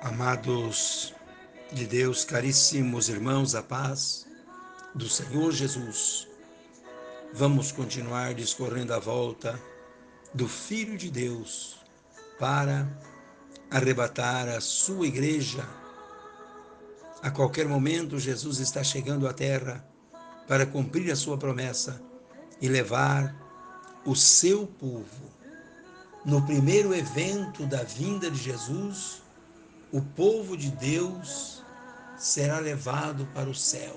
Amados de Deus, caríssimos irmãos, a paz do Senhor Jesus. Vamos continuar discorrendo a volta do Filho de Deus para arrebatar a sua igreja. A qualquer momento, Jesus está chegando à terra para cumprir a sua promessa e levar o seu povo. No primeiro evento da vinda de Jesus, o povo de Deus será levado para o céu.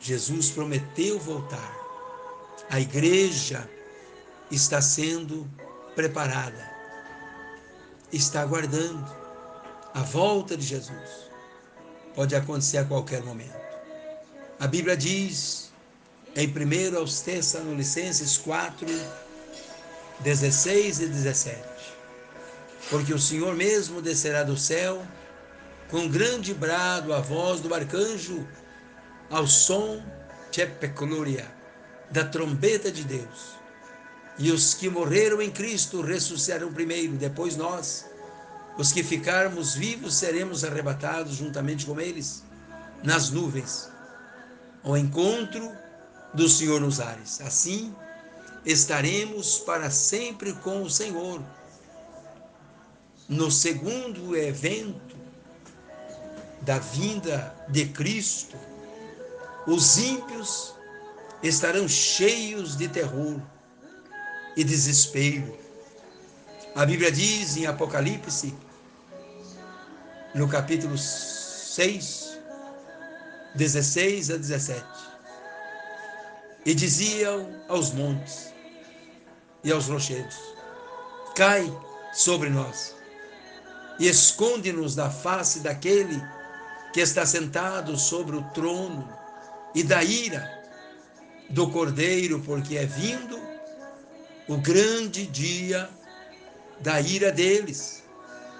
Jesus prometeu voltar. A igreja está sendo preparada, está aguardando a volta de Jesus. Pode acontecer a qualquer momento. A Bíblia diz em 1 aos Tessalonicenses 4, 16 e 17 porque o Senhor mesmo descerá do céu com grande brado, a voz do arcanjo, ao som Tchepeclúria, da trombeta de Deus. E os que morreram em Cristo ressuscitarão primeiro, depois nós, os que ficarmos vivos, seremos arrebatados juntamente com eles, nas nuvens, ao encontro do Senhor nos ares. Assim, estaremos para sempre com o Senhor no segundo evento da vinda de Cristo, os ímpios estarão cheios de terror e desespero. A Bíblia diz em Apocalipse, no capítulo 6, 16 a 17, e diziam aos montes e aos rochedos: Cai sobre nós e esconde-nos da face daquele que está sentado sobre o trono e da ira do Cordeiro, porque é vindo o grande dia da ira deles.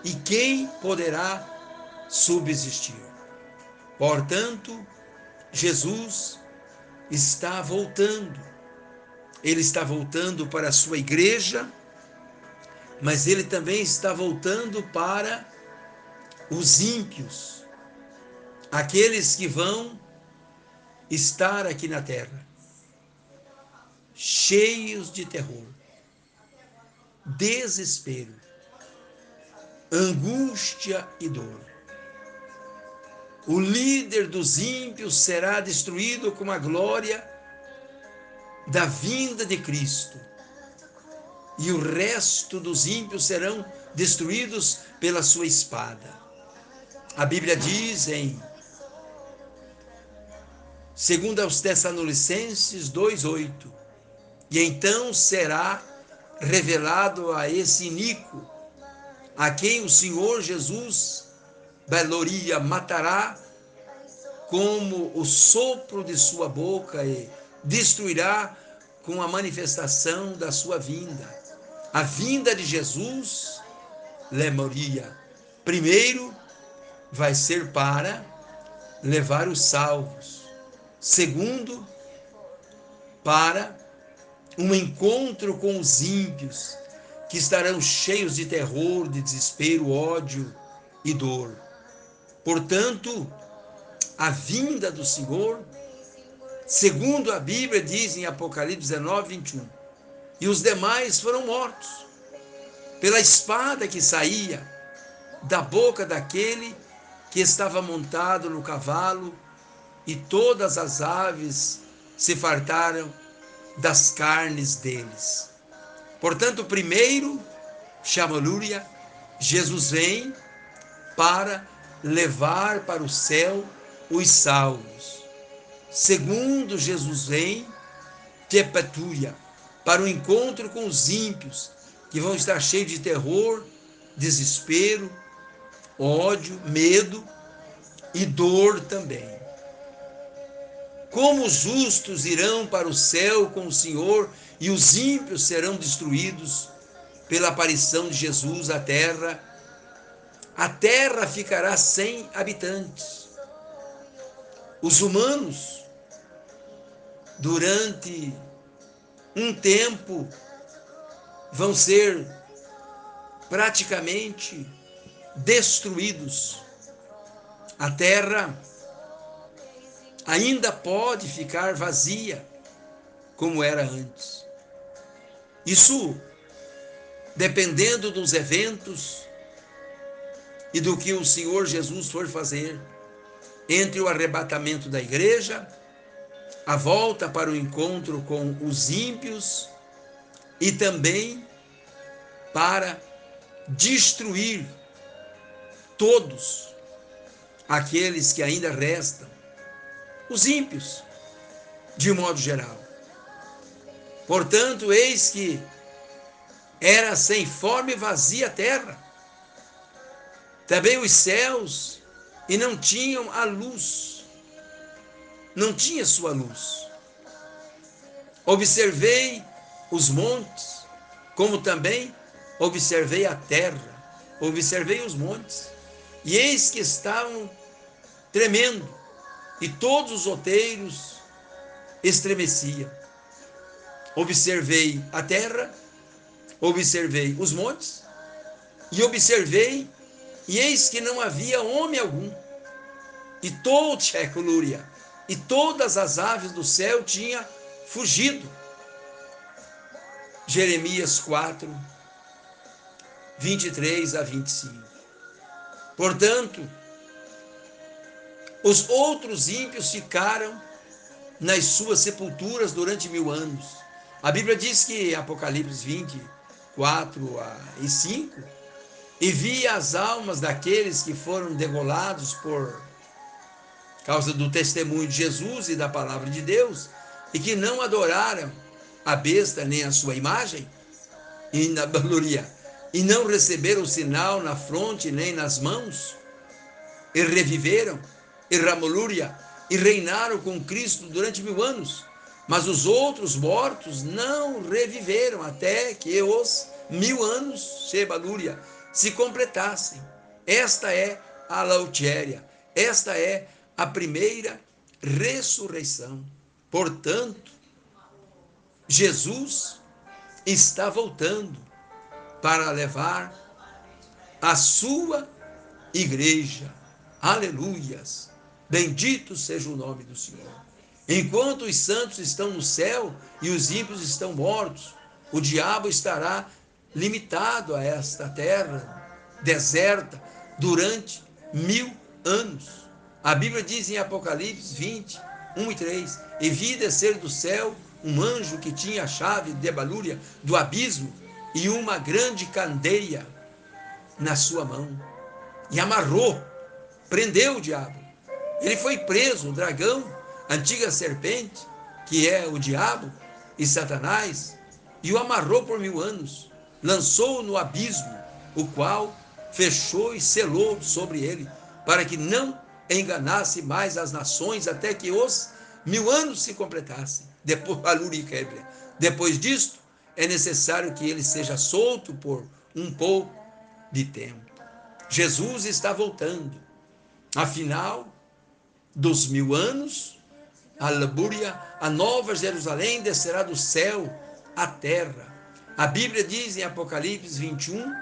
E quem poderá subsistir? Portanto, Jesus está voltando. Ele está voltando para a sua igreja mas ele também está voltando para os ímpios, aqueles que vão estar aqui na terra, cheios de terror, desespero, angústia e dor. O líder dos ímpios será destruído com a glória da vinda de Cristo e o resto dos ímpios serão destruídos pela sua espada. A Bíblia diz em 2 aos Tessalonicenses 2:8. E então será revelado a esse iníquo, a quem o Senhor Jesus Beloria matará como o sopro de sua boca e destruirá com a manifestação da sua vinda. A vinda de Jesus, Lemoria, primeiro vai ser para levar os salvos. Segundo, para um encontro com os ímpios, que estarão cheios de terror, de desespero, ódio e dor. Portanto, a vinda do Senhor, segundo a Bíblia diz em Apocalipse 19, 21, e os demais foram mortos pela espada que saía da boca daquele que estava montado no cavalo, e todas as aves se fartaram das carnes deles. Portanto, primeiro, Chamalúria, Jesus vem para levar para o céu os salvos. Segundo, Jesus vem, Tepetúria, para o encontro com os ímpios, que vão estar cheios de terror, desespero, ódio, medo e dor também. Como os justos irão para o céu com o Senhor e os ímpios serão destruídos pela aparição de Jesus à terra, a terra ficará sem habitantes. Os humanos, durante um tempo vão ser praticamente destruídos. A terra ainda pode ficar vazia como era antes. Isso dependendo dos eventos e do que o Senhor Jesus for fazer entre o arrebatamento da igreja, a volta para o encontro com os ímpios e também para destruir todos aqueles que ainda restam, os ímpios, de modo geral. Portanto, eis que era sem forma e vazia a terra, também os céus, e não tinham a luz, não tinha sua luz. Observei os montes, como também observei a terra, observei os montes, e eis que estavam tremendo, e todos os outeiros estremeciam. Observei a terra, observei os montes, e observei, e eis que não havia homem algum. E todo Tchecolúria, e todas as aves do céu tinham fugido. Jeremias 4, 23 a 25. Portanto, os outros ímpios ficaram nas suas sepulturas durante mil anos. A Bíblia diz que, Apocalipse 20, 4 e 5, e via as almas daqueles que foram degolados por causa do testemunho de Jesus e da palavra de Deus, e que não adoraram a besta nem a sua imagem, e na e não receberam sinal na fronte nem nas mãos, e reviveram, e ramolúria, e reinaram com Cristo durante mil anos. Mas os outros mortos não reviveram até que os mil anos, Shebalúria, se completassem. Esta é a lautéria, esta é a primeira ressurreição. Portanto, Jesus está voltando para levar a sua igreja. Aleluias! Bendito seja o nome do Senhor. Enquanto os santos estão no céu e os ímpios estão mortos, o diabo estará limitado a esta terra deserta durante mil anos. A Bíblia diz em Apocalipse 20, 1 e 3: E vi descer do céu um anjo que tinha a chave de balúria do abismo e uma grande candeia na sua mão. E amarrou, prendeu o diabo. Ele foi preso, o dragão, antiga serpente, que é o diabo e Satanás, e o amarrou por mil anos, lançou-o no abismo, o qual fechou e selou sobre ele, para que não enganasse mais as nações até que os mil anos se completassem. Depois, depois disto, é necessário que ele seja solto por um pouco de tempo. Jesus está voltando. Afinal, dos mil anos, a Labúria, a nova Jerusalém descerá do céu à terra. A Bíblia diz em Apocalipse 21,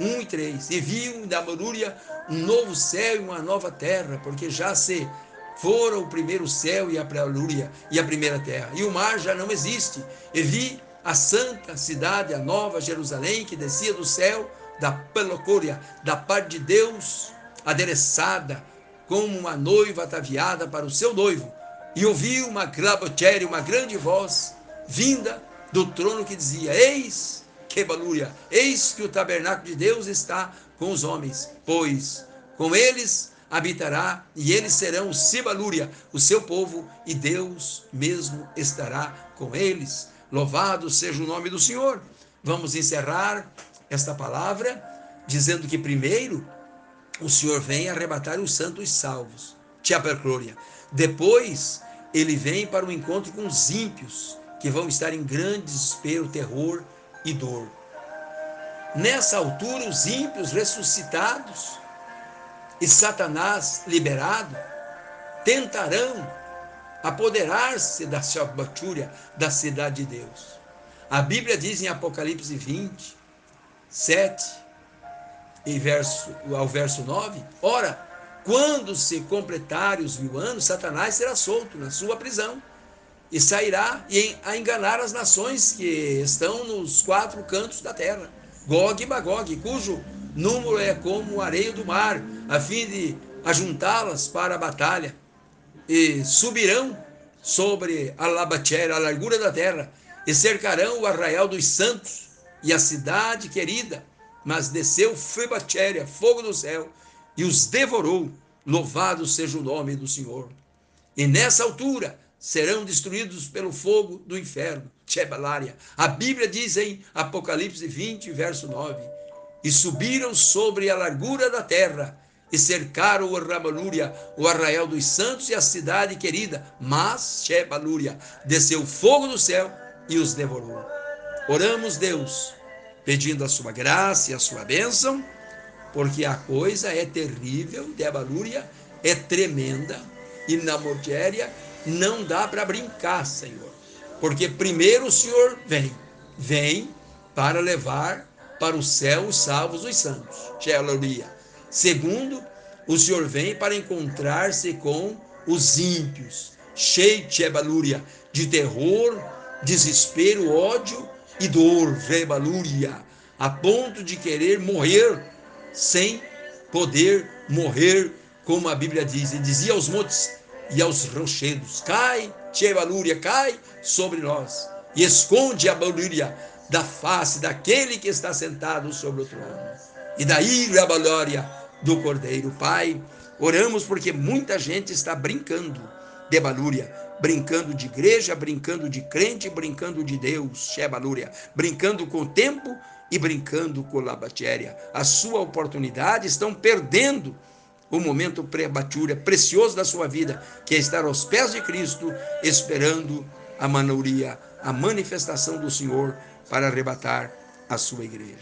1 e 3: E viu da Morúria um novo céu e uma nova terra, porque já se fora o primeiro céu e a prelúria e a primeira terra, e o mar já não existe. E vi a santa cidade, a nova Jerusalém, que descia do céu, da pelocúria, da parte de Deus, adereçada como uma noiva ataviada para o seu noivo. E ouvi uma clabotéria, uma grande voz, vinda do trono que dizia: Eis que balúria, eis que o tabernáculo de Deus está com os homens, pois com eles habitará e eles serão Sibalúria, o seu povo, e Deus mesmo estará com eles. Louvado seja o nome do Senhor. Vamos encerrar esta palavra dizendo que primeiro o Senhor vem arrebatar os santos salvos, Glória. Depois ele vem para o encontro com os ímpios, que vão estar em grande desespero, terror e dor. Nessa altura, os ímpios ressuscitados e Satanás liberado tentarão apoderar-se da Shabbatúria, da cidade de Deus. A Bíblia diz em Apocalipse 20, 7, em verso, ao verso 9, ora, quando se completarem os mil anos, Satanás será solto na sua prisão e sairá a enganar as nações que estão nos quatro cantos da terra, Gog e Magog, cujo número é como o areio do mar, a fim de ajuntá-las para a batalha, e subirão sobre a Labatera, a largura da terra, e cercarão o arraial dos santos e a cidade querida, mas desceu Febatéria, fogo do céu, e os devorou. Louvado seja o nome do Senhor. E nessa altura serão destruídos pelo fogo do inferno. Tchebalária. A Bíblia diz em Apocalipse 20, verso 9: E subiram sobre a largura da terra e cercaram o Ramalúria, o arraial dos santos e a cidade querida. Mas Shebalúria desceu fogo do céu e os devorou. Oramos, Deus, pedindo a sua graça e a sua bênção, porque a coisa é terrível, Debalúria é tremenda e na mortéria não dá para brincar, Senhor. Porque primeiro o Senhor vem, vem para levar para o céu os salvos, os santos. Aleluia. Segundo, o Senhor vem para encontrar-se com os ímpios, cheio de terror, desespero, ódio e dor, rebalúria, a ponto de querer morrer sem poder morrer, como a Bíblia diz. E dizia aos montes e aos rochedos: Cai, Tchebalúria, cai sobre nós e esconde a balúria da face daquele que está sentado sobre o trono. E daí a balúria do Cordeiro. Pai, oramos porque muita gente está brincando de balúria brincando de igreja, brincando de crente, brincando de Deus, Shebalúria, brincando com o tempo e brincando com a batéria. A sua oportunidade estão perdendo o momento pré-batúria precioso da sua vida, que é estar aos pés de Cristo, esperando a manouria, a manifestação do Senhor para arrebatar a sua igreja.